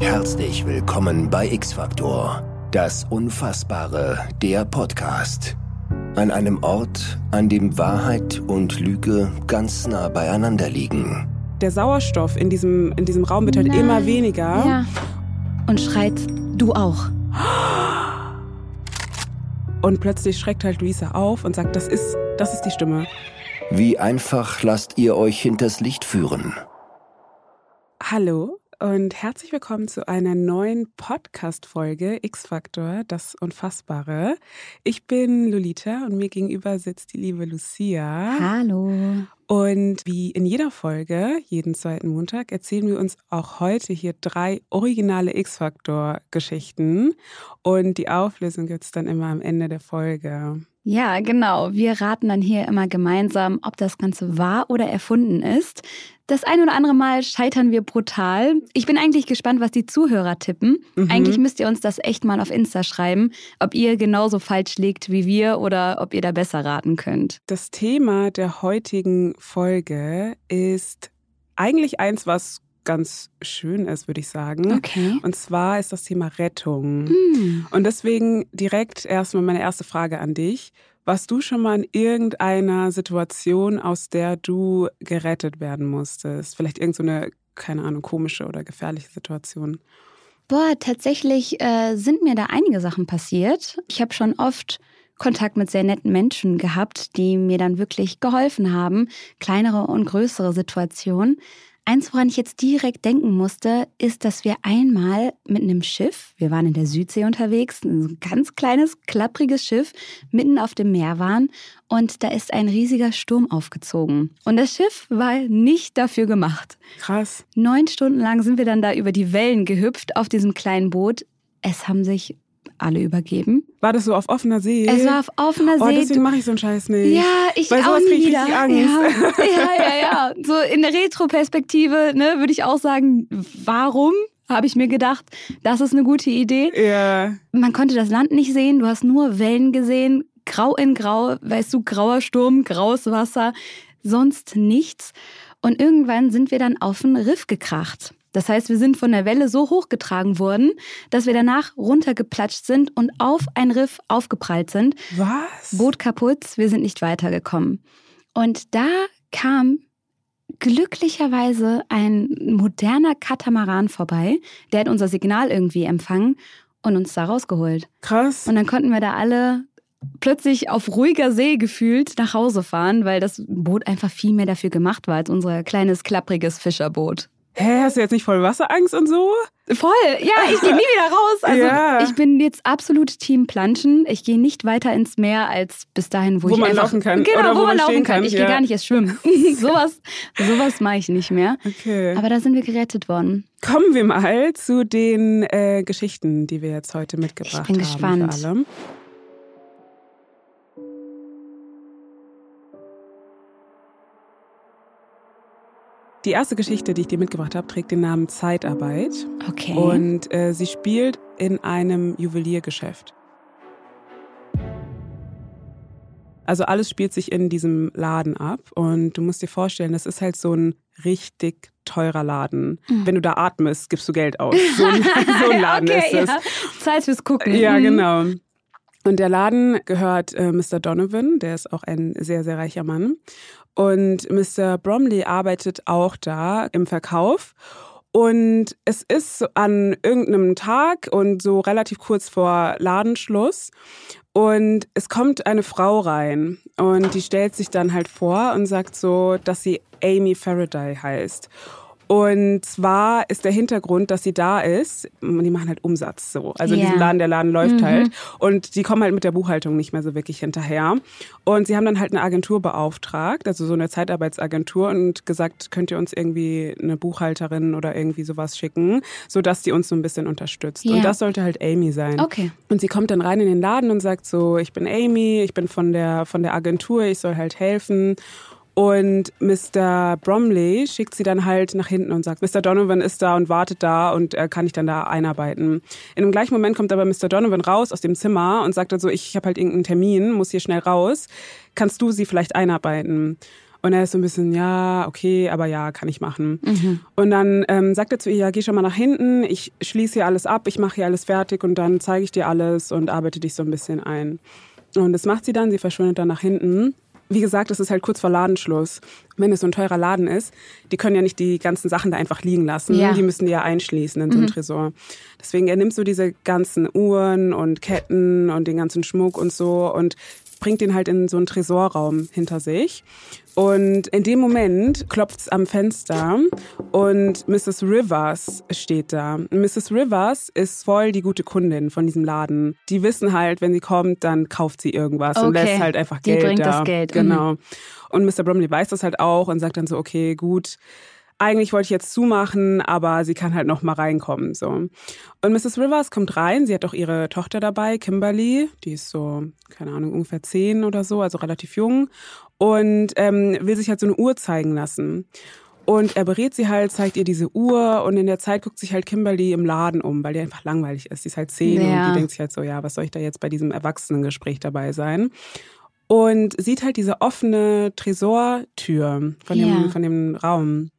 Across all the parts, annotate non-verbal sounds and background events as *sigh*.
Herzlich willkommen bei X-Factor, das Unfassbare, der Podcast. An einem Ort, an dem Wahrheit und Lüge ganz nah beieinander liegen. Der Sauerstoff in diesem, in diesem Raum wird halt Nein. immer weniger. Ja. Und schreit, du auch. Und plötzlich schreckt halt Luisa auf und sagt, das ist, das ist die Stimme. Wie einfach lasst ihr euch hinters Licht führen? Hallo und herzlich willkommen zu einer neuen Podcast-Folge X-Factor, das Unfassbare. Ich bin Lolita und mir gegenüber sitzt die liebe Lucia. Hallo. Und wie in jeder Folge, jeden zweiten Montag, erzählen wir uns auch heute hier drei originale X-Factor-Geschichten. Und die Auflösung gibt's dann immer am Ende der Folge. Ja, genau. Wir raten dann hier immer gemeinsam, ob das Ganze wahr oder erfunden ist. Das ein oder andere Mal scheitern wir brutal. Ich bin eigentlich gespannt, was die Zuhörer tippen. Mhm. Eigentlich müsst ihr uns das echt mal auf Insta schreiben, ob ihr genauso falsch liegt wie wir oder ob ihr da besser raten könnt. Das Thema der heutigen Folge ist eigentlich eins, was ganz schön ist, würde ich sagen. Okay. Und zwar ist das Thema Rettung. Hm. Und deswegen direkt erstmal meine erste Frage an dich. Warst du schon mal in irgendeiner Situation, aus der du gerettet werden musstest? Vielleicht irgendeine, so keine Ahnung, komische oder gefährliche Situation? Boah, tatsächlich äh, sind mir da einige Sachen passiert. Ich habe schon oft Kontakt mit sehr netten Menschen gehabt, die mir dann wirklich geholfen haben, kleinere und größere Situationen. Eins, woran ich jetzt direkt denken musste, ist, dass wir einmal mit einem Schiff, wir waren in der Südsee unterwegs, ein ganz kleines, klappriges Schiff, mitten auf dem Meer waren und da ist ein riesiger Sturm aufgezogen. Und das Schiff war nicht dafür gemacht. Krass. Neun Stunden lang sind wir dann da über die Wellen gehüpft auf diesem kleinen Boot. Es haben sich alle übergeben. War das so auf offener See? Es war auf offener Oh, See. deswegen mache ich so einen Scheiß nicht. ja, ich Bei auch sowas nie ich wieder. richtig Angst. Ja, *laughs* ja, ja, ja. So in der Retroperspektive ne, würde ich auch sagen, warum habe ich mir gedacht, das ist eine gute Idee. Ja. Man konnte das Land nicht sehen, du hast nur Wellen gesehen, grau in grau, weißt du, grauer Sturm, graues Wasser, sonst nichts. Und irgendwann sind wir dann auf ein Riff gekracht. Das heißt, wir sind von der Welle so hochgetragen worden, dass wir danach runtergeplatscht sind und auf ein Riff aufgeprallt sind. Was? Boot kaputt, wir sind nicht weitergekommen. Und da kam glücklicherweise ein moderner Katamaran vorbei, der hat unser Signal irgendwie empfangen und uns da rausgeholt. Krass. Und dann konnten wir da alle plötzlich auf ruhiger See gefühlt nach Hause fahren, weil das Boot einfach viel mehr dafür gemacht war als unser kleines, klappriges Fischerboot. Hä, hast du jetzt nicht voll Wasserangst und so? Voll, ja, ich gehe nie wieder raus. Also Ja. ich bin jetzt absolut Team Planschen. Ich gehe nicht weiter ins Meer als bis dahin, wo, Wo ich man einfach, laufen kann Genau, oder wo, wo man laufen kann. kann, Ich ja. gehe gar nicht erst schwimmen. *laughs* *laughs* sowas, sowas mache ich nicht mehr. Okay. Aber da sind wir gerettet worden. Kommen wir mal zu den äh, Geschichten, die wir jetzt heute mitgebracht bin haben. gespannt. Für alle. Die erste Geschichte, die ich dir mitgebracht habe, trägt den Namen Zeitarbeit Okay. und äh, sie spielt in einem Juweliergeschäft. Also alles spielt sich in diesem Laden ab und du musst dir vorstellen, das ist halt so ein richtig teurer Laden. Mhm. Wenn du da atmest, gibst du Geld aus. So ein, *laughs* so ein Laden *laughs* okay, ist es. Ja. Zeit fürs Gucken. Ja, Mhm. genau. Und der Laden gehört äh, Mr. Donovan, der ist auch ein sehr, sehr reicher Mann. Und Mr. Bromley arbeitet auch da im Verkauf. Und es ist an irgendeinem Tag und so relativ kurz vor Ladenschluss. Und es kommt eine Frau rein und die stellt sich dann halt vor und sagt so, dass sie Amy Faraday heißt. Und zwar ist der Hintergrund, dass sie da ist, die machen halt Umsatz so. Also in Ja. diesem Laden, der Laden läuft Mhm. halt. Und die kommen halt mit der Buchhaltung nicht mehr so wirklich hinterher. Und sie haben dann halt eine Agentur beauftragt, also so eine Zeitarbeitsagentur und gesagt, könnt ihr uns irgendwie eine Buchhalterin oder irgendwie sowas schicken, sodass die uns so ein bisschen unterstützt. Ja. Und das sollte halt Amy sein. Okay. Und sie kommt dann rein in den Laden und sagt so, ich bin Amy, ich bin von der, von der Agentur, ich soll halt helfen. Und Mr. Bromley schickt sie dann halt nach hinten und sagt, Mr. Donovan ist da und wartet da und er kann ich dann da einarbeiten. In dem gleichen Moment kommt aber Mr. Donovan raus aus dem Zimmer und sagt dann so, ich habe halt irgendeinen Termin, muss hier schnell raus. Kannst du sie vielleicht einarbeiten? Und er ist so ein bisschen, ja, okay, aber ja, kann ich machen. Mhm. Und dann ähm, sagt er zu ihr, ja, geh schon mal nach hinten, ich schließe hier alles ab, ich mache hier alles fertig und dann zeige ich dir alles und arbeite dich so ein bisschen ein. Und das macht sie dann, sie verschwindet dann nach hinten. Wie gesagt, es ist halt kurz vor Ladenschluss. Wenn es so ein teurer Laden ist, die können ja nicht die ganzen Sachen da einfach liegen lassen. Ja. Die müssen die ja einschließen in so einen Mhm. Tresor. Deswegen, er nimmt so diese ganzen Uhren und Ketten und den ganzen Schmuck und so und bringt den halt in so einen Tresorraum hinter sich. Und in dem Moment klopft's am Fenster und Mrs. Rivers steht da. Mrs. Rivers ist voll die gute Kundin von diesem Laden. Die wissen halt, wenn sie kommt, dann kauft sie irgendwas und Okay. lässt halt einfach Die Geld bringt da. das Geld, mhm. Genau. Und Mr. Bromley weiß das halt auch und sagt dann so, okay, gut, eigentlich wollte ich jetzt zumachen, aber sie kann halt noch mal reinkommen so. Und Mrs. Rivers kommt rein, sie hat auch ihre Tochter dabei, Kimberly, die ist so, keine Ahnung, ungefähr zehn oder so, also relativ jung und ähm, will sich halt so eine Uhr zeigen lassen. Und er berät sie halt, zeigt ihr diese Uhr und in der Zeit guckt sich halt Kimberly im Laden um, weil die einfach langweilig ist. Die ist halt zehn Ja. und die denkt sich halt so, ja, was soll ich da jetzt bei diesem Erwachsenengespräch dabei sein? Und sieht halt diese offene Tresortür von dem, Ja. von dem Raum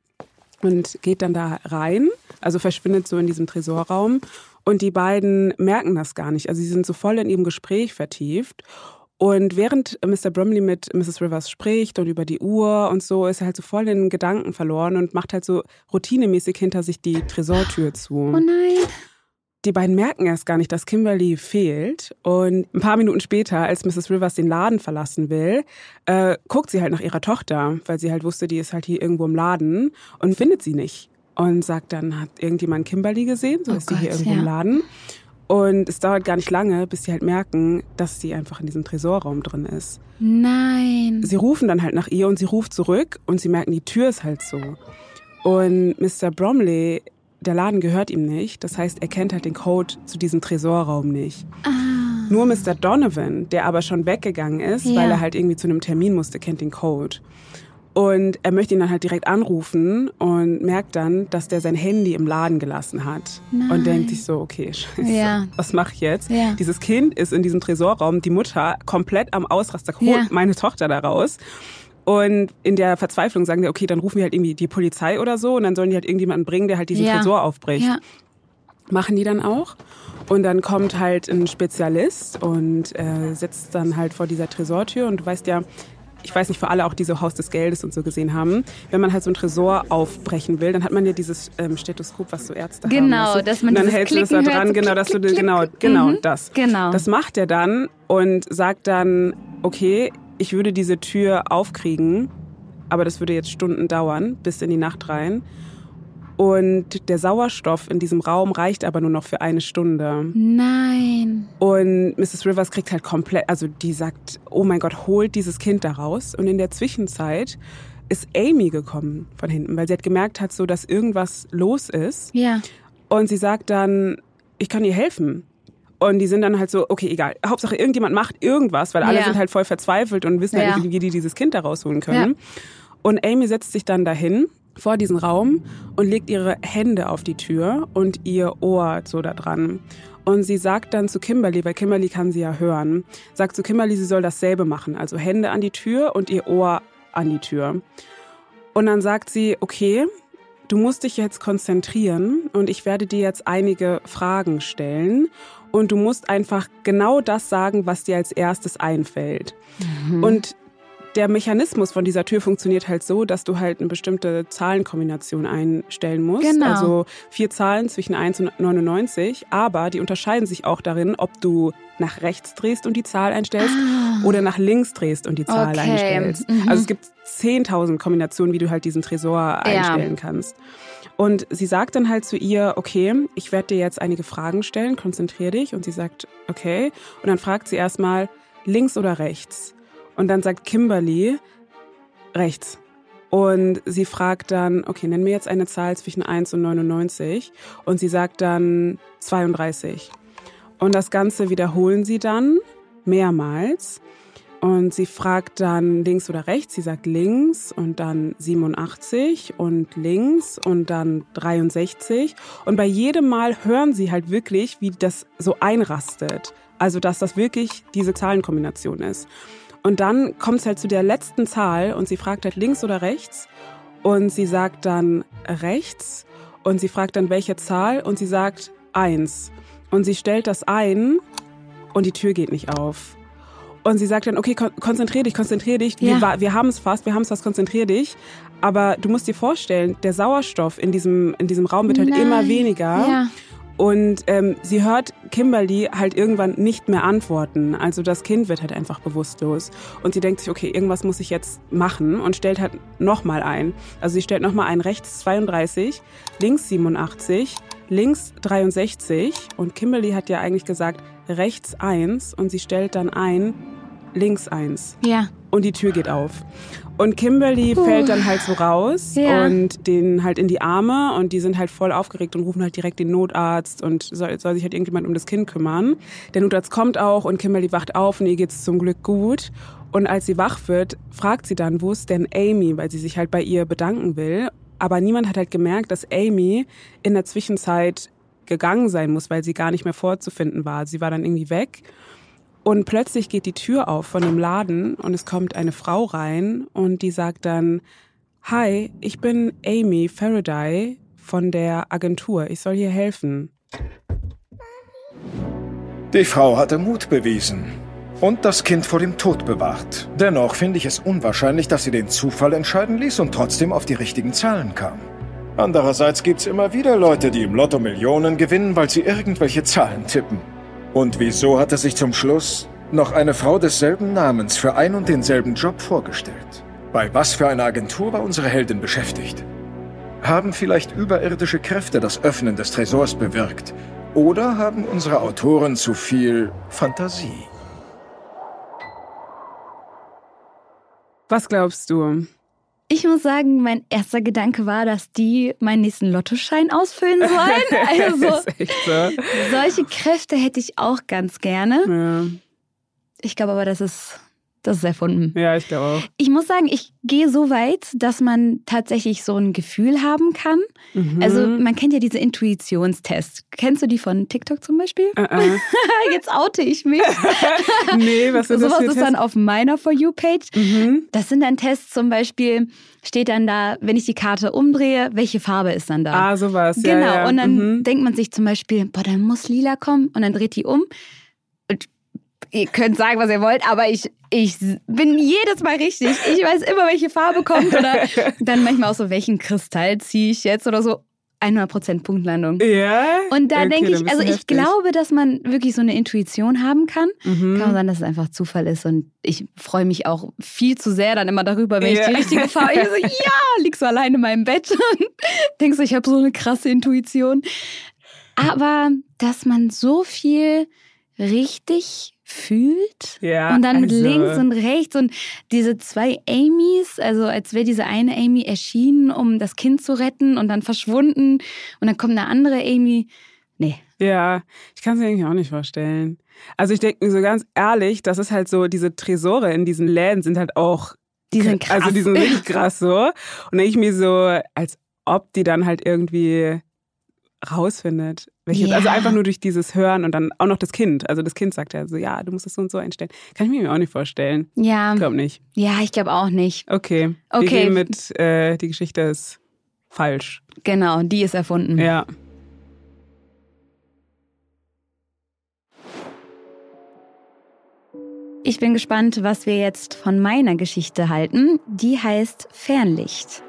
und geht dann da rein, also verschwindet so in diesem Tresorraum. Und die beiden merken das gar nicht. Also sie sind so voll in ihrem Gespräch vertieft. Und während Mr. Bromley mit Mrs. Rivers spricht und über die Uhr und so, ist er halt so voll in Gedanken verloren und macht halt so routinemäßig hinter sich die Tresortür zu. Oh nein. Die beiden merken erst gar nicht, dass Kimberly fehlt. Und ein paar Minuten später, als Mrs. Rivers den Laden verlassen will, äh, guckt sie halt nach ihrer Tochter, weil sie halt wusste, die ist halt hier irgendwo im Laden und findet sie nicht. Und sagt dann, hat irgendjemand Kimberly gesehen? So Oh ist die hier Gott, irgendwo ja. im Laden. Und es dauert gar nicht lange, bis sie halt merken, dass sie einfach in diesem Tresorraum drin ist. Nein. Sie rufen dann halt nach ihr und sie ruft zurück und sie merken, die Tür ist halt so. Und Mr. Bromley, der Laden gehört ihm nicht. Das heißt, er kennt halt den Code zu diesem Tresorraum nicht. Ah. Nur Mr. Donovan, der aber schon weggegangen ist, Ja. weil er halt irgendwie zu einem Termin musste, kennt den Code. Und er möchte ihn dann halt direkt anrufen und merkt dann, dass der sein Handy im Laden gelassen hat. Nein. Und denkt sich so, okay, *laughs* scheiße, Ja. was mache ich jetzt? Ja. Dieses Kind ist in diesem Tresorraum, die Mutter komplett am Ausraster, holt Ja. meine Tochter da raus. Und in der Verzweiflung sagen die, okay, dann rufen wir halt irgendwie die Polizei oder so und dann sollen die halt irgendjemanden bringen, der halt diesen Ja. Tresor aufbricht Ja. machen die dann auch. Und dann kommt halt ein Spezialist und äh, sitzt dann halt vor dieser Tresortür. Und du weißt ja, ich weiß nicht, für alle auch, die so Haus des Geldes und so gesehen haben, wenn man halt so ein Tresor aufbrechen will, dann hat man ja dieses ähm, Stethoskop, was so Ärzte haben. Genau, weißt du? dass man und dann hältst du das da Klicken hört, dran, so genau, klick, dass du klick, genau, klick. genau Mhm. das. Genau. Das macht er dann und sagt dann, okay, ich würde diese Tür aufkriegen, aber das würde jetzt Stunden dauern, bis in die Nacht rein. Und der Sauerstoff in diesem Raum reicht aber nur noch für eine Stunde. Nein. Und Mrs. Rivers kriegt halt komplett, also die sagt, oh mein Gott, holt dieses Kind da raus. Und in der Zwischenzeit ist Amy gekommen von hinten, weil sie hat gemerkt hat, so dass irgendwas los ist. Ja. Und sie sagt dann, ich kann ihr helfen. Und die sind dann halt so, okay, egal. Hauptsache irgendjemand macht irgendwas, weil alle Ja. sind halt voll verzweifelt und wissen Ja. halt nicht, wie die dieses Kind da rausholen können. Und Amy setzt sich dann dahin vor diesen Raum und legt ihre Hände auf die Tür und ihr Ohr so da dran. Und sie sagt dann zu Kimberly, weil Kimberly kann sie ja hören, sagt zu Kimberly, sie soll dasselbe machen. Also Hände an die Tür und ihr Ohr an die Tür. Und dann sagt sie, okay, du musst dich jetzt konzentrieren und ich werde dir jetzt einige Fragen stellen und du musst einfach genau das sagen, was dir als erstes einfällt. Mhm. Und der Mechanismus von dieser Tür funktioniert halt so, dass du halt eine bestimmte Zahlenkombination einstellen musst. Genau. Also vier Zahlen zwischen 1 und 99, aber die unterscheiden sich auch darin, ob du nach rechts drehst und die Zahl einstellst Ah. oder nach links drehst und die Zahl Okay. einstellst. Mhm. Also es gibt 10.000 Kombinationen, wie du halt diesen Tresor einstellen kannst. Und sie sagt dann halt zu ihr, okay, ich werde dir jetzt einige Fragen stellen, konzentrier dich. Und sie sagt, okay. Und dann fragt sie erstmal, links oder rechts? Und dann sagt Kimberly, rechts. Und sie fragt dann, okay, nenn mir jetzt eine Zahl zwischen 1 und 99. Und sie sagt dann 32. Und das Ganze wiederholen sie dann mehrmals. Und sie fragt dann links oder rechts. Sie sagt links und dann 87 und links und dann 63. Und bei jedem Mal hören sie halt wirklich, wie das so einrastet. Also, dass das wirklich diese Zahlenkombination ist. Und dann kommt es halt zu der letzten Zahl und sie fragt halt links oder rechts. Und sie sagt dann rechts. Und sie fragt dann welche Zahl und sie sagt eins. Und sie stellt das ein und die Tür geht nicht auf. Und sie sagt dann, okay, kon konzentrier dich, konzentrier dich. Ja. Wir, wir haben es fast, wir haben es fast, konzentrier dich. Aber du musst dir vorstellen, der Sauerstoff in diesem, in diesem Raum wird halt Nein. immer weniger. Ja. Und ähm, sie hört Kimberly halt irgendwann nicht mehr antworten. Also das Kind wird halt einfach bewusstlos. Und sie denkt sich, okay, irgendwas muss ich jetzt machen und stellt halt nochmal ein. Also sie stellt nochmal ein, rechts 32, links 87, links 63. Und Kimberly hat ja eigentlich gesagt, rechts 1 und sie stellt dann ein, links 1. Ja. Und die Tür geht auf. Und Kimberly Puh. fällt dann halt so raus ja. und den halt in die Arme und die sind halt voll aufgeregt und rufen halt direkt den Notarzt und soll, soll sich halt irgendjemand um das Kind kümmern. Der Notarzt kommt auch und Kimberly wacht auf und ihr geht's zum Glück gut. Und als sie wach wird, fragt sie dann, wo ist denn Amy, weil sie sich halt bei ihr bedanken will. Aber niemand hat halt gemerkt, dass Amy in der Zwischenzeit gegangen sein muss, weil sie gar nicht mehr vorzufinden war. Sie war dann irgendwie weg. Und plötzlich geht die Tür auf von dem Laden und es kommt eine Frau rein und die sagt dann, Hi, ich bin Amy Faraday von der Agentur. Ich soll hier helfen. Die Frau hatte Mut bewiesen und das Kind vor dem Tod bewahrt. Dennoch finde ich es unwahrscheinlich, dass sie den Zufall entscheiden ließ und trotzdem auf die richtigen Zahlen kam. Andererseits gibt's immer wieder Leute, die im Lotto Millionen gewinnen, weil sie irgendwelche Zahlen tippen. Und wieso hatte sich zum Schluss noch eine Frau desselben Namens für ein und denselben Job vorgestellt? Bei was für einer Agentur war unsere Heldin beschäftigt? Haben vielleicht überirdische Kräfte das Öffnen des Tresors bewirkt? Oder haben unsere Autoren zu viel Fantasie? Was glaubst du? Ich muss sagen, mein erster Gedanke war, dass die meinen nächsten Lottoschein ausfüllen sollen. *laughs* Also so. solche Kräfte hätte ich auch ganz gerne. Ja. Ich glaube aber, das ist das ist erfunden. Ja, ich glaube auch. Ich muss sagen, ich gehe so weit, dass man tatsächlich so ein Gefühl haben kann. Mhm. Also man kennt ja diese Intuitionstests. Kennst du die von TikTok zum Beispiel? Uh -uh. *laughs* Jetzt oute ich mich. *laughs* nee, was ist das? Sowas ist dann auf meiner For You-Page. Mhm. Das sind dann Tests zum Beispiel, steht dann da, wenn ich die Karte umdrehe, welche Farbe ist dann da? Ah, sowas. Genau. Ja, ja. Und dann mhm. denkt man sich zum Beispiel, boah, dann muss lila kommen. Und dann dreht die um. Ihr könnt sagen, was ihr wollt, aber ich, ich bin jedes Mal richtig. Ich weiß immer, welche Farbe kommt oder *laughs* dann manchmal auch so, welchen Kristall ziehe ich jetzt oder so. 100% Punktlandung. Ja. Und da okay, denke ich, also ich heftig. glaube, dass man wirklich so eine Intuition haben kann. Mhm. Kann sein, dass es einfach Zufall ist. Und ich freue mich auch viel zu sehr dann immer darüber, wenn ja. ich die richtige Farbe. Ich so, *laughs* ja, lieg so alleine in meinem Bett und *laughs* denkst ich habe so eine krasse Intuition. Aber dass man so viel richtig fühlt. Ja, und dann also. mit links und rechts und diese zwei Amys, also als wäre diese eine Amy erschienen, um das Kind zu retten und dann verschwunden und dann kommt eine andere Amy. Nee. Ja, ich kann es mir eigentlich auch nicht vorstellen. Also ich denke mir so ganz ehrlich, das ist halt so, diese Tresore in diesen Läden sind halt auch die sind krass. Also die sind *laughs* richtig krass so. Und denke ich mir so, als ob die dann halt irgendwie rausfindet. Welches, yeah. Also einfach nur durch dieses Hören und dann auch noch das Kind. Also das Kind sagt ja so, ja, du musst das so und so einstellen. Kann ich mir auch nicht vorstellen. Ja. Ich glaube nicht. Ja, ich glaube auch nicht. Okay. Okay. Wir gehen mit, äh, die Geschichte ist falsch. Genau, die ist erfunden. Ja. Ich bin gespannt, was wir jetzt von meiner Geschichte halten. Die heißt Fernlicht.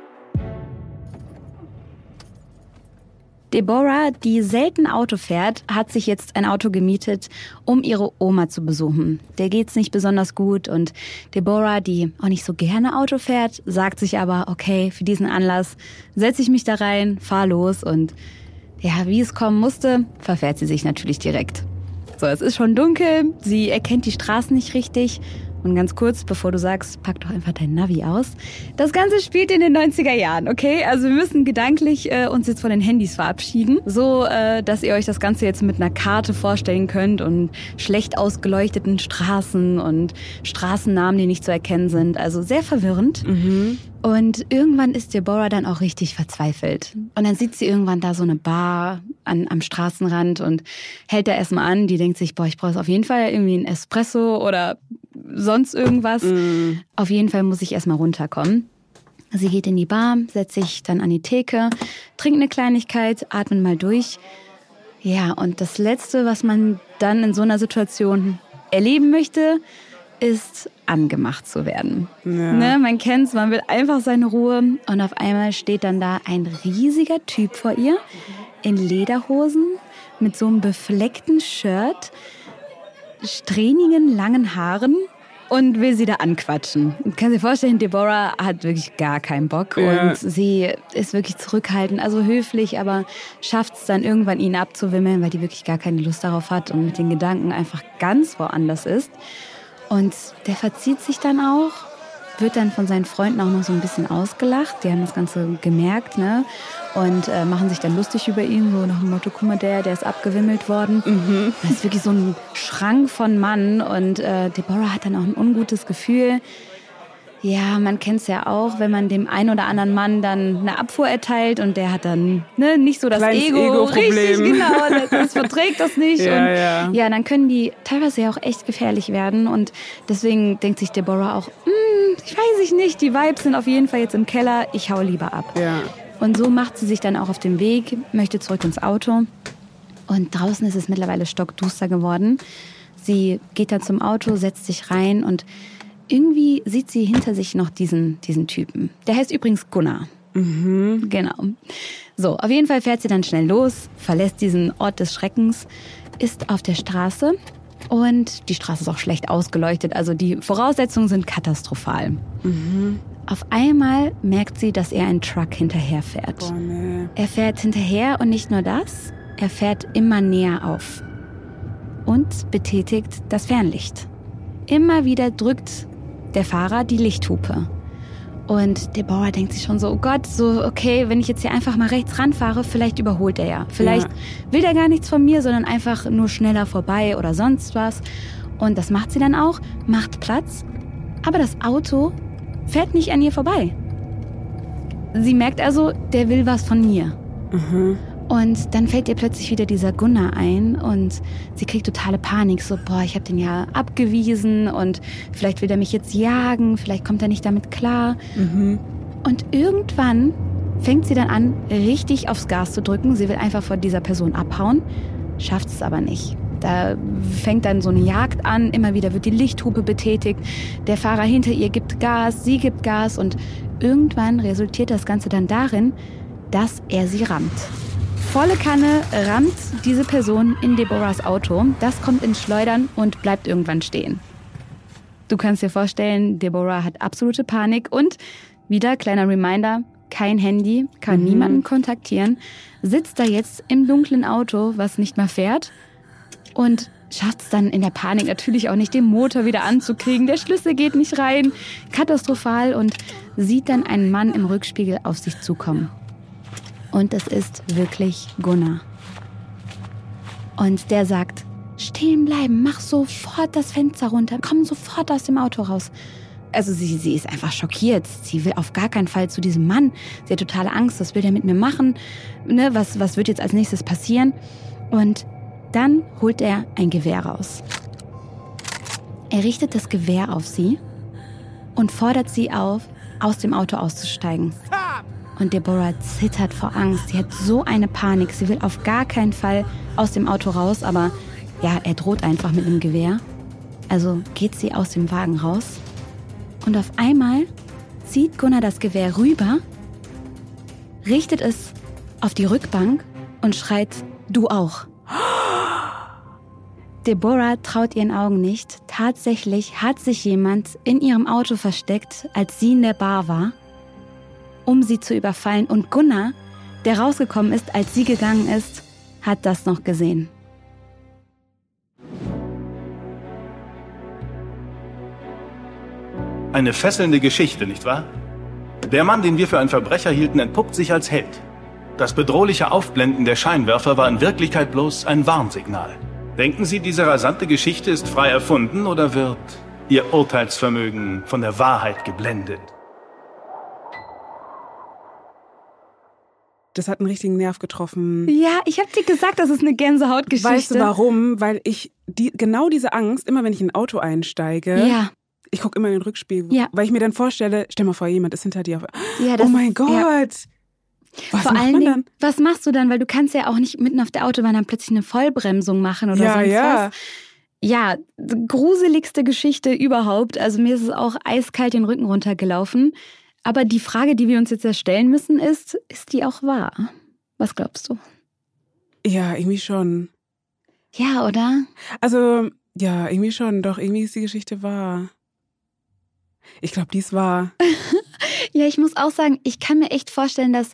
Deborah, die selten Auto fährt, hat sich jetzt ein Auto gemietet, um ihre Oma zu besuchen. Der geht's nicht besonders gut und Deborah, die auch nicht so gerne Auto fährt, sagt sich aber, okay, für diesen Anlass setze ich mich da rein, fahr los und ja, wie es kommen musste, verfährt sie sich natürlich direkt. So, es ist schon dunkel, sie erkennt die Straßen nicht richtig und ganz kurz, bevor du sagst, pack doch einfach dein Navi aus. Das Ganze spielt in den 90er Jahren, okay? Also wir müssen gedanklich äh, uns jetzt von den Handys verabschieden. So, äh, dass ihr euch das Ganze jetzt mit einer Karte vorstellen könnt und schlecht ausgeleuchteten Straßen und Straßennamen, die nicht zu erkennen sind. Also sehr verwirrend. Mhm. Und irgendwann ist Deborah dann auch richtig verzweifelt. Und dann sieht sie irgendwann da so eine Bar an, am Straßenrand und hält da erstmal an. Die denkt sich, boah, ich brauche auf jeden Fall irgendwie ein Espresso oder sonst irgendwas. Mm. Auf jeden Fall muss ich erstmal runterkommen. Sie geht in die Bar, setzt sich dann an die Theke, trinkt eine Kleinigkeit, atmet mal durch. Ja, und das Letzte, was man dann in so einer Situation erleben möchte, ist angemacht zu werden. Ja. Ne, man kennt's, man will einfach seine Ruhe und auf einmal steht dann da ein riesiger Typ vor ihr in Lederhosen mit so einem befleckten Shirt, strähnigen langen Haaren und will sie da anquatschen. Ich kann sich vorstellen, Deborah hat wirklich gar keinen Bock ja. und sie ist wirklich zurückhaltend, also höflich, aber schafft es dann irgendwann ihn abzuwimmeln, weil die wirklich gar keine Lust darauf hat und mit den Gedanken einfach ganz woanders ist. Und der verzieht sich dann auch, wird dann von seinen Freunden auch noch so ein bisschen ausgelacht. Die haben das Ganze gemerkt, ne? Und äh, machen sich dann lustig über ihn, so nach dem Motto, guck mal, der, der ist abgewimmelt worden. Mhm. Das ist wirklich so ein Schrank von Mann. Und äh, Deborah hat dann auch ein ungutes Gefühl. Ja, man kennt es ja auch, wenn man dem einen oder anderen Mann dann eine Abfuhr erteilt und der hat dann ne, nicht so das Kleines Ego. Ego richtig, genau, *laughs* das, das verträgt das nicht. ja, und ja. ja, dann können die teilweise ja auch echt gefährlich werden. Und deswegen denkt sich Deborah auch, hm, ich weiß ich nicht, die Vibes sind auf jeden Fall jetzt im Keller, ich hau lieber ab. Ja. Und so macht sie sich dann auch auf den Weg, möchte zurück ins Auto. Und draußen ist es mittlerweile stockduster geworden. Sie geht dann zum Auto, setzt sich rein und irgendwie sieht sie hinter sich noch diesen, diesen Typen. Der heißt übrigens Gunnar. Mhm. Genau. So, auf jeden Fall fährt sie dann schnell los, verlässt diesen Ort des Schreckens, ist auf der Straße und die Straße ist auch schlecht ausgeleuchtet. Also die Voraussetzungen sind katastrophal. Mhm. Auf einmal merkt sie, dass er einen Truck hinterherfährt. Oh, nee. Er fährt hinterher und nicht nur das, er fährt immer näher auf und betätigt das Fernlicht. Immer wieder drückt der Fahrer die Lichthupe. Und Deborah denkt sich schon so, oh Gott, so, okay, wenn ich jetzt hier einfach mal rechts ranfahre, vielleicht überholt er ja. Vielleicht Ja. will er gar nichts von mir, sondern einfach nur schneller vorbei oder sonst was. Und das macht sie dann auch, macht Platz. Aber das Auto fährt nicht an ihr vorbei. Sie merkt also, der will was von mir. Mhm. Und dann fällt ihr plötzlich wieder dieser Gunnar ein und sie kriegt totale Panik. So, boah, ich habe den ja abgewiesen und vielleicht will er mich jetzt jagen, vielleicht kommt er nicht damit klar. Mhm. Und irgendwann fängt sie dann an, richtig aufs Gas zu drücken. Sie will einfach von dieser Person abhauen, schafft es aber nicht. Da fängt dann so eine Jagd an, immer wieder wird die Lichthupe betätigt, der Fahrer hinter ihr gibt Gas, sie gibt Gas und irgendwann resultiert das Ganze dann darin, dass er sie rammt. Volle Kanne rammt diese Person in Deborahs Auto. Das kommt ins Schleudern und bleibt irgendwann stehen. Du kannst dir vorstellen, Deborah hat absolute Panik und wieder kleiner Reminder, kein Handy, kann Mhm. niemanden kontaktieren, sitzt da jetzt im dunklen Auto, was nicht mehr fährt und schafft es dann in der Panik natürlich auch nicht, den Motor wieder anzukriegen. Der Schlüssel geht nicht rein, katastrophal und sieht dann einen Mann im Rückspiegel auf sich zukommen. Und es ist wirklich Gunnar. Und der sagt, stehen bleiben, mach sofort das Fenster runter, komm sofort aus dem Auto raus. Also sie, sie ist einfach schockiert. Sie will auf gar keinen Fall zu diesem Mann. Sie hat totale Angst, was will der mit mir machen? Ne, was, was wird jetzt als nächstes passieren? Und dann holt er ein Gewehr raus. Er richtet das Gewehr auf sie und fordert sie auf, aus dem Auto auszusteigen. Und Deborah zittert vor Angst. Sie hat so eine Panik. Sie will auf gar keinen Fall aus dem Auto raus, aber ja, er droht einfach mit einem Gewehr. Also geht sie aus dem Wagen raus. Und auf einmal zieht Gunnar das Gewehr rüber, richtet es auf die Rückbank und schreit, du auch. *gasps* Deborah traut ihren Augen nicht. Tatsächlich hat sich jemand in ihrem Auto versteckt, als sie in der Bar war, um sie zu überfallen. Und Gunnar, der rausgekommen ist, als sie gegangen ist, hat das noch gesehen. Eine fesselnde Geschichte, nicht wahr? Der Mann, den wir für einen Verbrecher hielten, entpuppt sich als Held. Das bedrohliche Aufblenden der Scheinwerfer war in Wirklichkeit bloß ein Warnsignal. Denken Sie, diese rasante Geschichte ist frei erfunden oder wird Ihr Urteilsvermögen von der Wahrheit geblendet? Das hat einen richtigen Nerv getroffen. Ja, ich habe dir gesagt, das ist eine Gänsehautgeschichte. Weißt du warum? Weil ich die, genau diese Angst, immer wenn ich in ein Auto einsteige, Ja, ich gucke immer in den Rückspiegel, Ja. weil ich mir dann vorstelle, stell mal vor, jemand ist hinter dir. Auf, ja oh das mein ist- Gott. Ja. Was Vor allen Dingen, dann? was machst du dann? Weil du kannst ja auch nicht mitten auf der Autobahn dann plötzlich eine Vollbremsung machen oder Ja, sonst ja. was. Ja, gruseligste Geschichte überhaupt. Also mir ist es auch eiskalt den Rücken runtergelaufen. Aber die Frage, die wir uns jetzt ja stellen müssen, ist, ist die auch wahr? Was glaubst du? Ja, irgendwie schon. Ja, oder? Also, ja, irgendwie schon. Doch, irgendwie ist die Geschichte wahr. Ich glaube, die ist wahr. *laughs* Ja, ich muss auch sagen, ich kann mir echt vorstellen, dass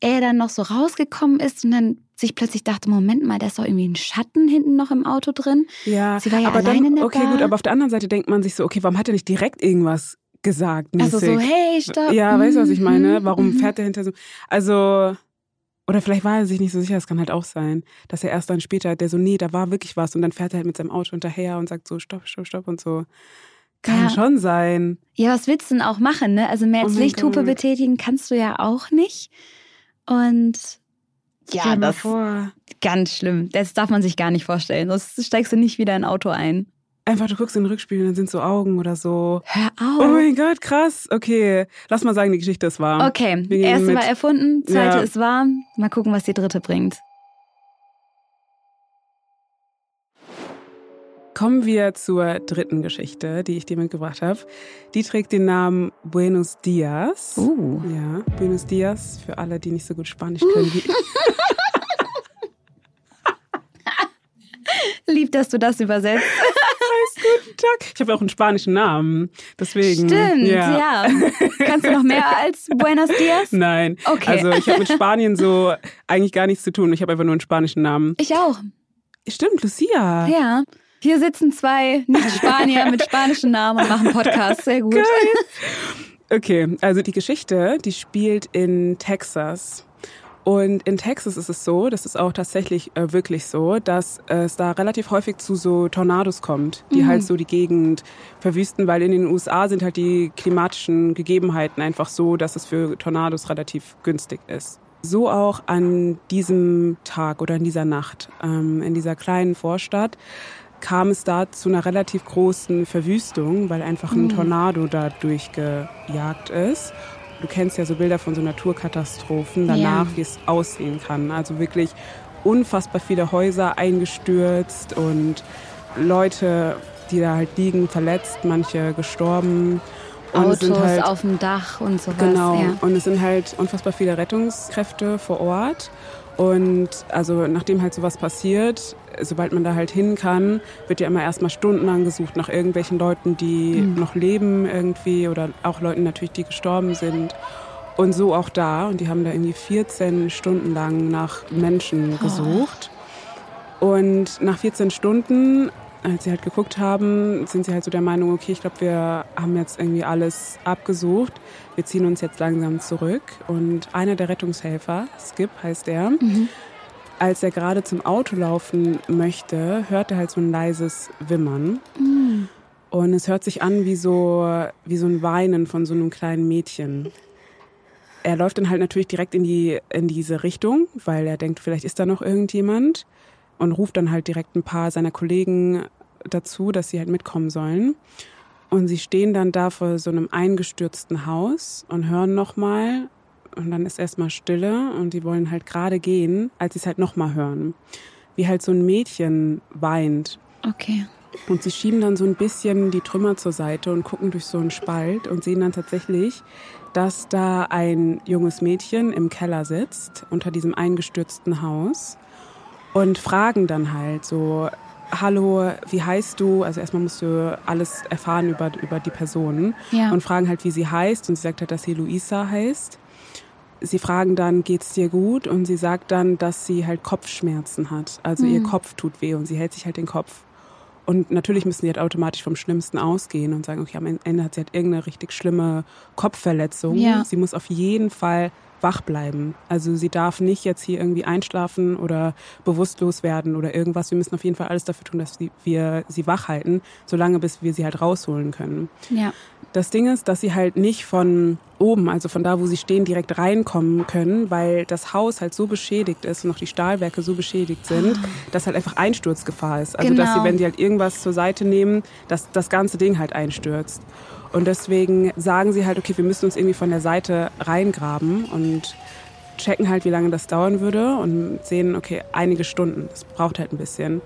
er dann noch so rausgekommen ist und dann sich plötzlich dachte, Moment mal, da ist doch irgendwie ein Schatten hinten noch im Auto drin. Ja, Sie war ja aber alleine dann, in der okay, Bar. gut, aber auf der anderen Seite denkt man sich so, okay, warum hat er nicht direkt irgendwas gesagt? Also so, mäßig? hey, stopp. Ja, weißt du, was ich meine? Mhm, Warum mhm. fährt er hinter so? Also, oder vielleicht war er sich nicht so sicher, das kann halt auch sein, dass er erst dann später, der so, nee, da war wirklich was und dann fährt er halt mit seinem Auto hinterher und sagt so, stopp, stopp, stopp und so. Kann Ja. schon sein. Ja, was willst du denn auch machen, ne? Also mehr Oh als mein Lichthupe Gott. betätigen kannst du ja auch nicht. Und ja, das vor. ganz schlimm. Das darf man sich gar nicht vorstellen. Sonst steigst du nicht wieder in ein Auto ein. Einfach, du guckst in den Rückspiegel und dann sind so Augen oder so. Hör Oh auf. mein Gott, krass. Okay, lass mal sagen, die Geschichte ist wahr. okay, erste war erfunden, zweite Ja. ist wahr. Mal gucken, was die dritte bringt. Kommen wir zur dritten Geschichte, die ich dir mitgebracht habe. Die trägt den Namen Buenos Dias. Uh. Ja, Buenos Dias für alle, die nicht so gut Spanisch können. wie- *laughs* Lieb, dass du das übersetzt. *laughs* Guten Tag. Ich habe auch einen spanischen Namen, deswegen. Stimmt, ja. Kannst du noch mehr als Buenos Dias? Nein. Okay. Also ich habe mit Spanien so eigentlich gar nichts zu tun. Ich habe einfach nur einen spanischen Namen. Ich auch. Stimmt, Lucia. Ja. Hier sitzen zwei Nicht-Spanier mit spanischen Namen und machen Podcast. Sehr gut. Okay, also die Geschichte, die spielt in Texas. Und in Texas ist es so, das ist auch tatsächlich äh, wirklich so, dass es da relativ häufig zu so Tornados kommt, die halt so die Gegend verwüsten, weil in den USA sind halt die klimatischen Gegebenheiten einfach so, dass es für Tornados relativ günstig ist. So auch an diesem Tag oder in dieser Nacht, ähm, in dieser kleinen Vorstadt, kam es da zu einer relativ großen Verwüstung, weil einfach ein Tornado da durchgejagt ist. Du kennst ja so Bilder von so Naturkatastrophen danach, Ja. wie es aussehen kann. Also wirklich unfassbar viele Häuser eingestürzt und Leute, die da halt liegen, verletzt, manche gestorben. Autos halt, auf dem Dach und sowas. Genau. Ja. Und es sind halt unfassbar viele Rettungskräfte vor Ort. Und also nachdem halt sowas passiert, sobald man da halt hin kann, wird ja immer erstmal stundenlang gesucht nach irgendwelchen Leuten, die noch leben irgendwie oder auch Leuten natürlich, die gestorben sind. Und so auch da. Und die haben da irgendwie 14 Stunden lang nach Menschen gesucht. Und nach 14 Stunden, als sie halt geguckt haben, sind sie halt so der Meinung, okay, ich glaube, wir haben jetzt irgendwie alles abgesucht. Wir ziehen uns jetzt langsam zurück. Und einer der Rettungshelfer, Skip heißt er, als er gerade zum Auto laufen möchte, hört er halt so ein leises Wimmern. Und es hört sich an wie so, wie so ein Weinen von so einem kleinen Mädchen. Er läuft dann halt natürlich direkt in, die, in diese Richtung, weil er denkt, vielleicht ist da noch irgendjemand und ruft dann halt direkt ein paar seiner Kollegen dazu, dass sie halt mitkommen sollen. Und sie stehen dann da vor so einem eingestürzten Haus und hören nochmal. Und dann ist erstmal Stille und die wollen halt gerade gehen, als sie es halt nochmal hören. Wie halt so ein Mädchen weint. Okay. Und sie schieben dann so ein bisschen die Trümmer zur Seite und gucken durch so einen Spalt und sehen dann tatsächlich, dass da ein junges Mädchen im Keller sitzt, unter diesem eingestürzten Haus. Und fragen dann halt so, hallo, wie heißt du? Also erstmal musst du alles erfahren über, über die Person. Ja. Und fragen halt, wie sie heißt. Und sie sagt halt, dass sie Luisa heißt. Sie fragen dann, geht's dir gut? Und sie sagt dann, dass sie halt Kopfschmerzen hat. Also ihr Kopf tut weh und sie hält sich halt den Kopf. Und natürlich müssen die halt automatisch vom Schlimmsten ausgehen und sagen, okay, am Ende hat sie halt irgendeine richtig schlimme Kopfverletzung. Ja. Sie muss auf jeden Fall wach bleiben. Also sie darf nicht jetzt hier irgendwie einschlafen oder bewusstlos werden oder irgendwas. Wir müssen auf jeden Fall alles dafür tun, dass wir sie wach halten, solange bis wir sie halt rausholen können. Ja. Das Ding ist, dass sie halt nicht von oben, also von da, wo sie stehen, direkt reinkommen können, weil das Haus halt so beschädigt ist und noch die Stahlwerke so beschädigt sind, ah. dass halt einfach Einsturzgefahr ist. Also genau. dass sie, genau. wenn sie halt irgendwas zur Seite nehmen, dass das ganze Ding halt einstürzt. Und deswegen sagen sie halt, okay, wir müssen uns irgendwie von der Seite reingraben und checken halt, wie lange das dauern würde und sehen, okay, einige Stunden. Das braucht halt ein bisschen.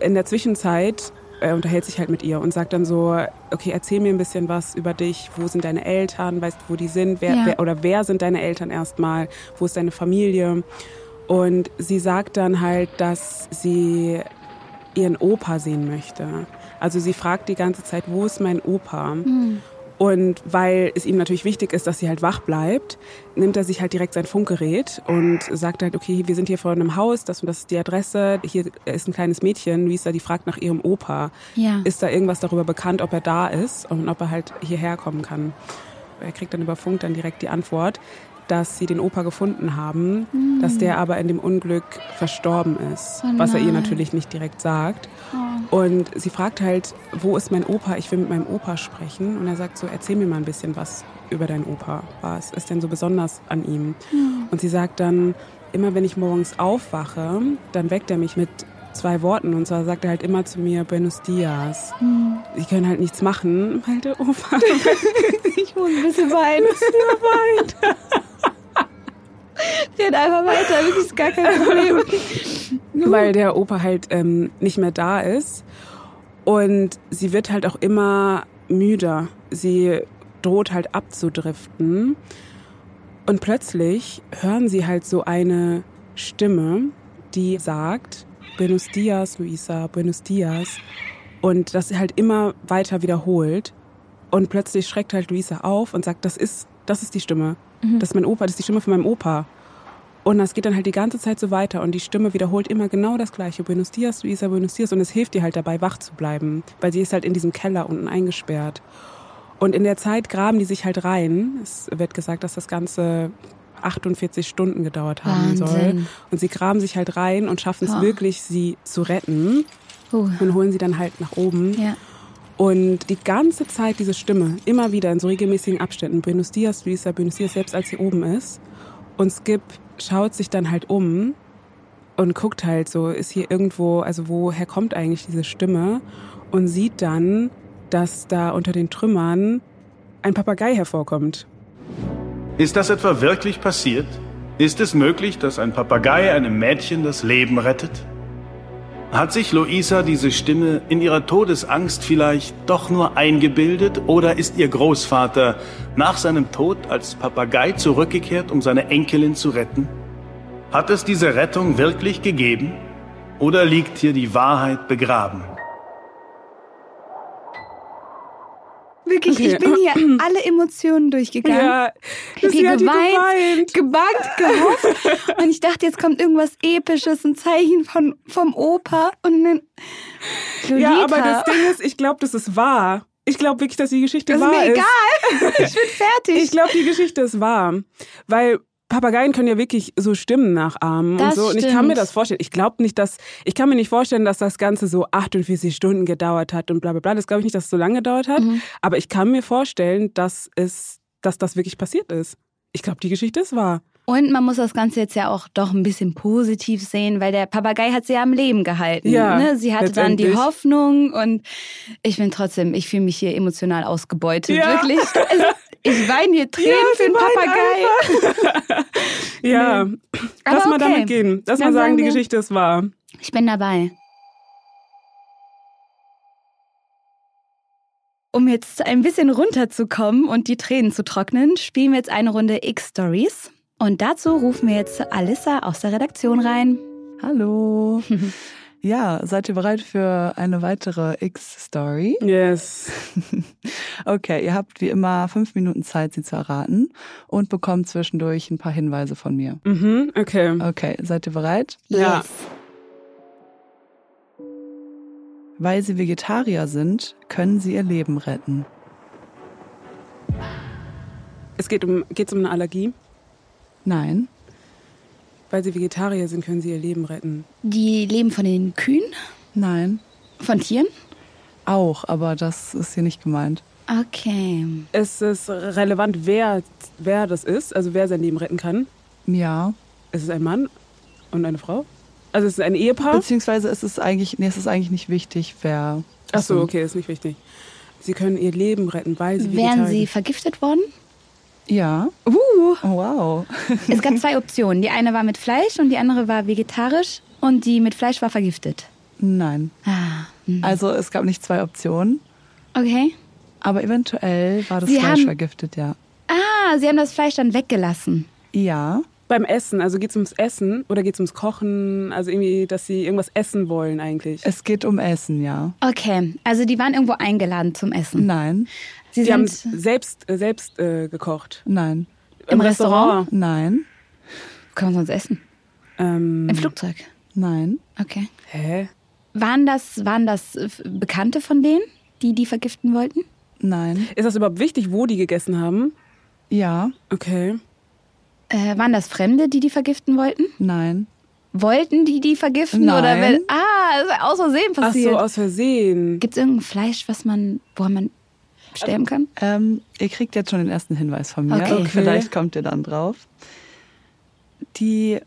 In der Zwischenzeit er unterhält sich halt mit ihr und sagt dann so, okay, erzähl mir ein bisschen was über dich, wo sind deine Eltern, weißt du, wo die sind, wer, ja. wer, oder wer sind deine Eltern erstmal, wo ist deine Familie? Und sie sagt dann halt, dass sie ihren Opa sehen möchte. Also sie fragt die ganze Zeit, wo ist mein Opa? Mhm. Und weil es ihm natürlich wichtig ist, dass sie halt wach bleibt, nimmt er sich halt direkt sein Funkgerät und sagt halt, okay, wir sind hier vor einem Haus, das und das ist die Adresse, hier ist ein kleines Mädchen, Luisa, die fragt nach ihrem Opa. Ja. Ist da irgendwas darüber bekannt, ob er da ist und ob er halt hierher kommen kann? Er kriegt dann über Funk dann direkt die Antwort, dass sie den Opa gefunden haben, mhm. dass der aber in dem Unglück verstorben ist, oh was er ihr natürlich nicht direkt sagt. Oh. Und sie fragt halt, wo ist mein Opa? Ich will mit meinem Opa sprechen. Und er sagt so, erzähl mir mal ein bisschen was über deinen Opa. Was ist denn so besonders an ihm? Mhm. Und sie sagt dann, immer wenn ich morgens aufwache, dann weckt er mich mit zwei Worten. Und zwar sagt er halt immer zu mir, Buenos Dias. Hm. Ich kann halt nichts machen, weil der Opa... ich muss ein bisschen weinen. weint. *laughs* Red einfach weiter, wirklich ist gar kein Problem. *laughs* Weil der Opa halt ähm, nicht mehr da ist. Und sie wird halt auch immer müder. Sie droht halt abzudriften. Und plötzlich hören sie halt so eine Stimme, die sagt, Buenos Dias, Luisa, Buenos Dias. Und das halt immer weiter wiederholt. Und plötzlich schreckt halt Luisa auf und sagt, das ist, das ist die Stimme. Mhm. Das ist mein Opa, das ist die Stimme von meinem Opa. Und das geht dann halt die ganze Zeit so weiter und die Stimme wiederholt immer genau das Gleiche. Buenos Dias, Luisa, Buenos Dias. Und es hilft ihr halt dabei, wach zu bleiben, weil sie ist halt in diesem Keller unten eingesperrt. Und in der Zeit graben die sich halt rein. Es wird gesagt, dass das Ganze 48 Stunden gedauert haben Wahnsinn. soll. Und sie graben sich halt rein und schaffen es oh. wirklich, sie zu retten. Uh. Und holen sie dann halt nach oben. Ja. Und die ganze Zeit diese Stimme, immer wieder in so regelmäßigen Abständen, Buenos Dias, Luisa, Buenos Dias, selbst als sie oben ist. Und Skip schaut sich dann halt um und guckt halt so, ist hier irgendwo, also woher kommt eigentlich diese Stimme? Und sieht dann, dass da unter den Trümmern ein Papagei hervorkommt. Ist das etwa wirklich passiert? Ist es möglich, dass ein Papagei einem Mädchen das Leben rettet? Hat sich Luisa diese Stimme in ihrer Todesangst vielleicht doch nur eingebildet oder ist ihr Großvater nach seinem Tod als Papagei zurückgekehrt, um seine Enkelin zu retten? Hat es diese Rettung wirklich gegeben oder liegt hier die Wahrheit begraben? Wirklich, ich bin hier alle Emotionen durchgegangen. Ja, ich habe hier geweint, gebangt, gehofft. und ich dachte, jetzt kommt irgendwas Episches, ein Zeichen von, vom Opa. Und dann Ja, aber das Ding ist, ich glaube, das ist wahr. Ich glaube wirklich, dass die Geschichte das wahr ist. Mir egal. *laughs* Ich bin fertig. Ich glaube, die Geschichte ist wahr. Weil Papageien können ja wirklich so Stimmen nachahmen das und so. Und ich kann mir das vorstellen. Ich glaube nicht, dass, ich kann mir nicht vorstellen, dass das Ganze so 48 Stunden gedauert hat und bla bla bla. Das glaube ich nicht, dass es so lange gedauert hat. Mhm. Aber ich kann mir vorstellen, dass es, dass das wirklich passiert ist. Ich glaube, die Geschichte ist wahr. Und man muss das Ganze jetzt ja auch doch ein bisschen positiv sehen, weil der Papagei hat sie ja am Leben gehalten. Ja, ne? Sie hatte dann die Hoffnung und ich bin trotzdem, ich fühle mich hier emotional ausgebeutet. Ja. Wirklich. *laughs* Also, ich weine hier Tränen ja, für den Papagei. *laughs* ja, nee. lass okay. mal damit gehen. Lass Dann mal sagen, die Geschichte ist wahr. Ich bin dabei. Um jetzt ein bisschen runterzukommen und die Tränen zu trocknen, spielen wir jetzt eine Runde X-Stories. Und dazu rufen wir jetzt Alissa aus der Redaktion rein. Hallo. *laughs* Ja, seid ihr bereit für eine weitere X-Story? Yes. *laughs* Okay, ihr habt wie immer fünf Minuten Zeit, sie zu erraten und bekommt zwischendurch ein paar Hinweise von mir. Mhm, okay. Okay, seid ihr bereit? Ja. Yes. Weil sie Vegetarier sind, können sie ihr Leben retten. Es geht um, geht's um eine Allergie? Nein. Weil sie Vegetarier sind, können sie ihr Leben retten. Die leben von den Kühen? Nein. Von Tieren? Auch, aber das ist hier nicht gemeint. Okay. Ist es relevant, wer, wer das ist? Also wer sein Leben retten kann? Ja. Ist es ein Mann und eine Frau? Also ist es ein Ehepaar? Beziehungsweise ist es eigentlich, nee, es ist eigentlich nicht wichtig, wer. Ach so, also, okay, ist nicht wichtig. Sie können ihr Leben retten, weil sie Wären Vegetarier sie vergiftet worden? Ja. Uh. Oh, wow. *laughs* Es gab zwei Optionen. Die eine war mit Fleisch und die andere war vegetarisch. Und die mit Fleisch war vergiftet. Nein. Ah. mhm. Also es gab nicht zwei Optionen, Okay. aber eventuell war das Sie Fleisch haben- vergiftet, ja. Ah, sie haben das Fleisch dann weggelassen. Ja. Beim Essen, also geht es ums Essen oder geht es ums Kochen? Also irgendwie, dass sie irgendwas essen wollen eigentlich. Es geht um Essen, ja. Okay, also die waren irgendwo eingeladen zum Essen. Nein. Sie sie haben selbst, äh, selbst äh, gekocht. Nein. Im Restaurant? Nein. Wo kann man sonst essen? Ähm, Im Flugzeug. Nein. Okay. hä? Waren das, waren das äh, Bekannte von denen, die die vergiften wollten? Nein. Ist das überhaupt wichtig, wo die gegessen haben? Ja. Okay. Äh, waren das Fremde, die die vergiften wollten? Nein. Wollten die die vergiften? Nein. Oder wenn, ah, das ist aus Versehen Ach passiert. so, aus Versehen. Gibt es irgendein Fleisch, was man, woran man sterben kann? Ähm, ihr kriegt jetzt schon den ersten Hinweis von mir. Okay. Okay. Vielleicht kommt ihr dann drauf. Die,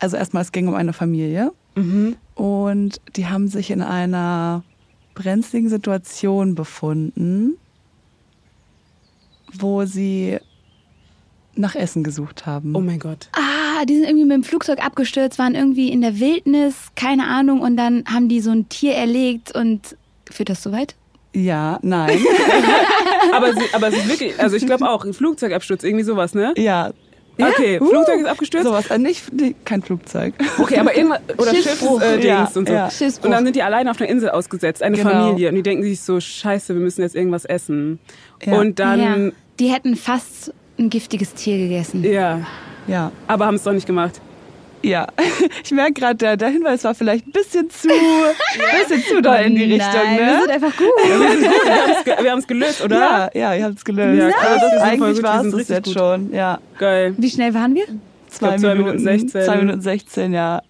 also erstmal, es ging um eine Familie Mhm. und die haben sich in einer brenzligen Situation befunden, wo sie nach Essen gesucht haben. Oh mein Gott. Ah, die sind irgendwie mit dem Flugzeug abgestürzt, waren irgendwie in der Wildnis, keine Ahnung, und dann haben die so ein Tier erlegt und führt das so weit? Ja, nein. *laughs* Aber, sie, aber es ist wirklich, also ich glaube auch, ein Flugzeugabsturz, irgendwie sowas, ne? ja. Okay, Uh, Flugzeug ist abgestürzt. Sowas, äh, nicht, nee, kein Flugzeug. Okay, aber irgendwas, oder. Schiffsdings äh, Ja, und so. ja. Und dann sind die alleine auf einer Insel ausgesetzt, eine Genau. Familie. Und die denken sich so, scheiße, wir müssen jetzt irgendwas essen. Ja. Und dann, ja, die hätten fast ein giftiges Tier gegessen. ja, Ja. aber haben es doch nicht gemacht. Ja, *laughs* ich merke gerade, der, der Hinweis war vielleicht ein bisschen zu, bisschen zu doll in die Richtung, Nein, wir ne? sind einfach gut. Wir haben es gelöst, oder? Ja, ja, ihr habt es gelöst. Ja, Also krass, wir sind voll eigentlich wir war es jetzt gut. schon. Ja, Geil. Wie schnell waren wir? zwei, glaub, zwei Minuten 16. Zwei Minuten 16, ja.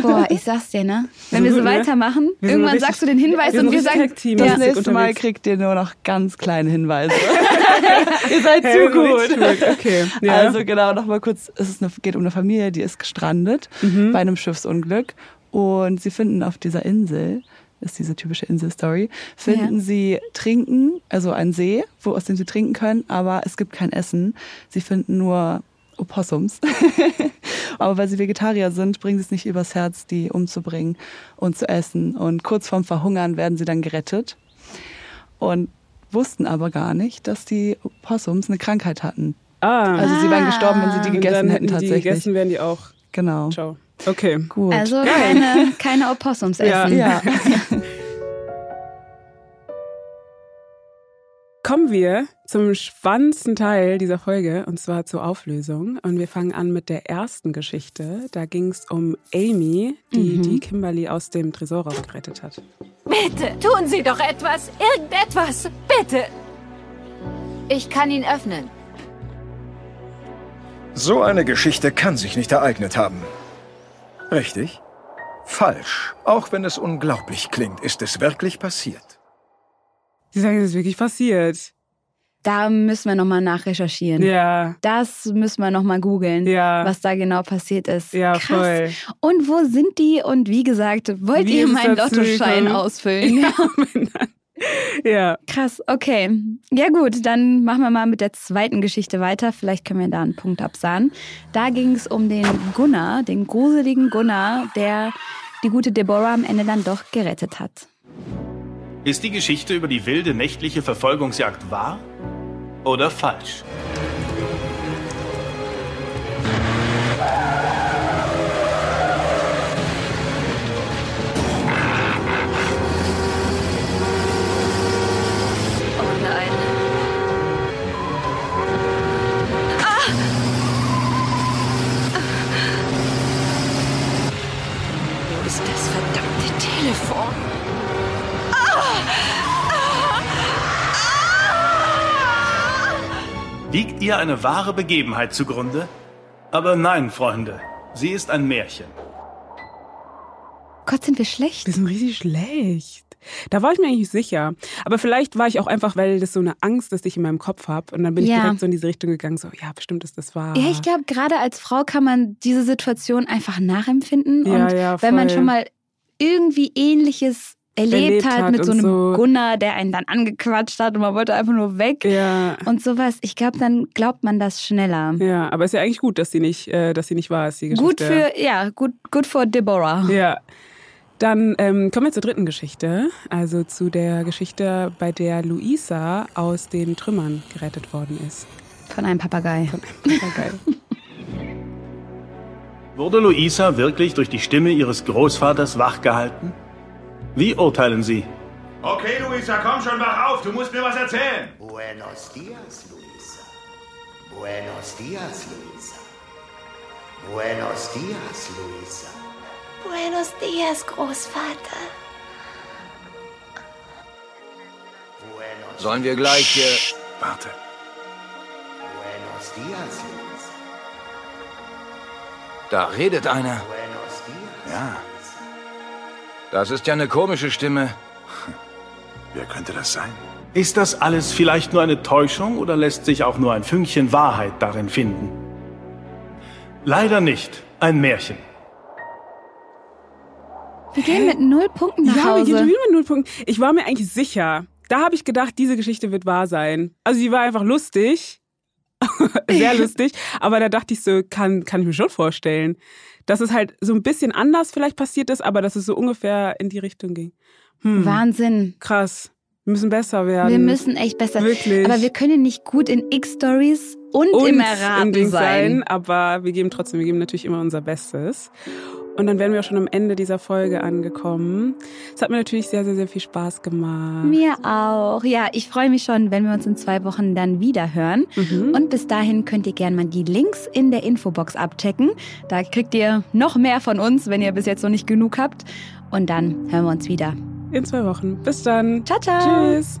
Boah, ich sag's dir, ne? Wenn wir so gut, ne? weitermachen, Wir irgendwann richtig- sagst du den Hinweis wir und wir sagen. Das Ja. nächste Mal kriegt ihr nur noch ganz kleine Hinweise. Ihr seid zu gut. Okay. Ja. Also genau, nochmal kurz, es eine, geht um eine Familie, die ist gestrandet Mhm. bei einem Schiffsunglück und sie finden auf dieser Insel, ist diese typische Inselstory, finden Ja. sie Trinken, also einen See, wo, aus dem sie trinken können, aber es gibt kein Essen. Sie finden nur Opossums. *laughs* aber weil sie Vegetarier sind, bringen sie es nicht übers Herz, die umzubringen und zu essen. Und kurz vorm Verhungern werden sie dann gerettet und wussten aber gar nicht, dass die Opossums eine Krankheit hatten. ah, Also sie wären gestorben, wenn sie die und gegessen dann hätten hätten die tatsächlich. gegessen, wären die auch. Genau. Ciao. Okay. Gut. Also keine, keine Opossums Ja. essen. ja. *laughs* Kommen wir zum spannendsten Teil dieser Folge und zwar zur Auflösung. Und wir fangen an mit der ersten Geschichte. Da ging es um Amy, die die Kimberly aus dem Tresorraum gerettet hat. Bitte, tun Sie doch etwas. Irgendetwas. Bitte. Ich kann ihn öffnen. So eine Geschichte kann sich nicht ereignet haben. Richtig? Falsch. Auch wenn es unglaublich klingt, ist es wirklich passiert. Sie sagen, es ist wirklich passiert. Da müssen wir nochmal nachrecherchieren. Ja. Das müssen wir nochmal googeln, Ja. was da genau passiert ist. Ja, Krass. voll. Und wo sind die? Und wie gesagt, wollt Wie ihr meinen Lottoschein *laughs* ausfüllen? *laughs* Ja. Krass, okay. Ja gut, dann machen wir mal mit der zweiten Geschichte weiter. Vielleicht können wir da einen Punkt absahen. Da ging es um den Gunnar, den gruseligen Gunnar, der die gute Deborah am Ende dann doch gerettet hat. Ist die Geschichte über die wilde nächtliche Verfolgungsjagd wahr oder falsch? Ihr eine wahre Begebenheit zugrunde? Aber nein, Freunde, sie ist ein Märchen. Gott, sind wir schlecht. Wir sind richtig schlecht. Da war ich mir eigentlich sicher. Aber vielleicht war ich auch einfach, weil das so eine Angst ist, die ich in meinem Kopf habe. Und dann bin Ja. ich direkt so in diese Richtung gegangen, so, ja, bestimmt ist das wahr. Ja, ich glaube, gerade als Frau kann man diese Situation einfach nachempfinden. Ja, und ja, wenn man schon mal irgendwie Ähnliches erlebt, Erlebt hat, hat mit so einem so. Gunnar, der einen dann angequatscht hat und man wollte einfach nur weg Ja. und sowas. Ich glaube, dann glaubt man das schneller. Ja, aber ist ja eigentlich gut, dass sie nicht, äh, dass sie nicht wahr ist, die Geschichte. Gut für, ja, gut, gut für Deborah. Ja. Dann ähm, kommen wir zur dritten Geschichte, also zu der Geschichte, bei der Luisa aus den Trümmern gerettet worden ist. Von einem Papagei. Papagei. *laughs* Wurde Luisa wirklich durch die Stimme ihres Großvaters wachgehalten? Wie urteilen Sie? Okay, Luisa, komm schon, wach auf. Du musst mir was erzählen. Buenos dias, Luisa. Buenos dias, Luisa. Buenos dias, Luisa. Buenos dias, Großvater. Buenos, Sollen wir gleich. Äh, Warte. buenos dias, Luisa. da redet einer. Buenos dias. Ja, Das ist ja eine komische Stimme. wer könnte das sein? Ist das alles vielleicht nur eine Täuschung oder lässt sich auch nur ein Fünkchen Wahrheit darin finden? Leider nicht. Ein Märchen. Wir gehen mit null Punkten nach Ja, wir gehen schon Hause. wieder mit null Punkten. Ich war mir eigentlich sicher. Da habe ich gedacht, diese Geschichte wird wahr sein. Also sie war einfach lustig. *laughs* Sehr *laughs* lustig. Aber da dachte ich so, kann, kann ich mir schon vorstellen, dass es halt so ein bisschen anders vielleicht passiert ist, aber dass es so ungefähr in die Richtung ging. Hm, Wahnsinn. krass. Wir müssen besser werden. Wir müssen echt besser. Wirklich. Aber wir können nicht gut in X-Stories und, und im Erraten Ding sein. aber wir geben trotzdem, wir geben natürlich immer unser Bestes. Und dann wären wir auch schon am Ende dieser Folge angekommen. Es hat mir natürlich sehr, sehr, sehr viel Spaß gemacht. Mir auch. Ja, ich freue mich schon, wenn wir uns in zwei Wochen dann wieder hören. Mhm. Und bis dahin könnt ihr gerne mal die Links in der Infobox abchecken. Da kriegt ihr noch mehr von uns, wenn ihr bis jetzt noch nicht genug habt. Und dann hören wir uns wieder. In zwei Wochen. Bis dann. Ciao, ciao. Tschüss.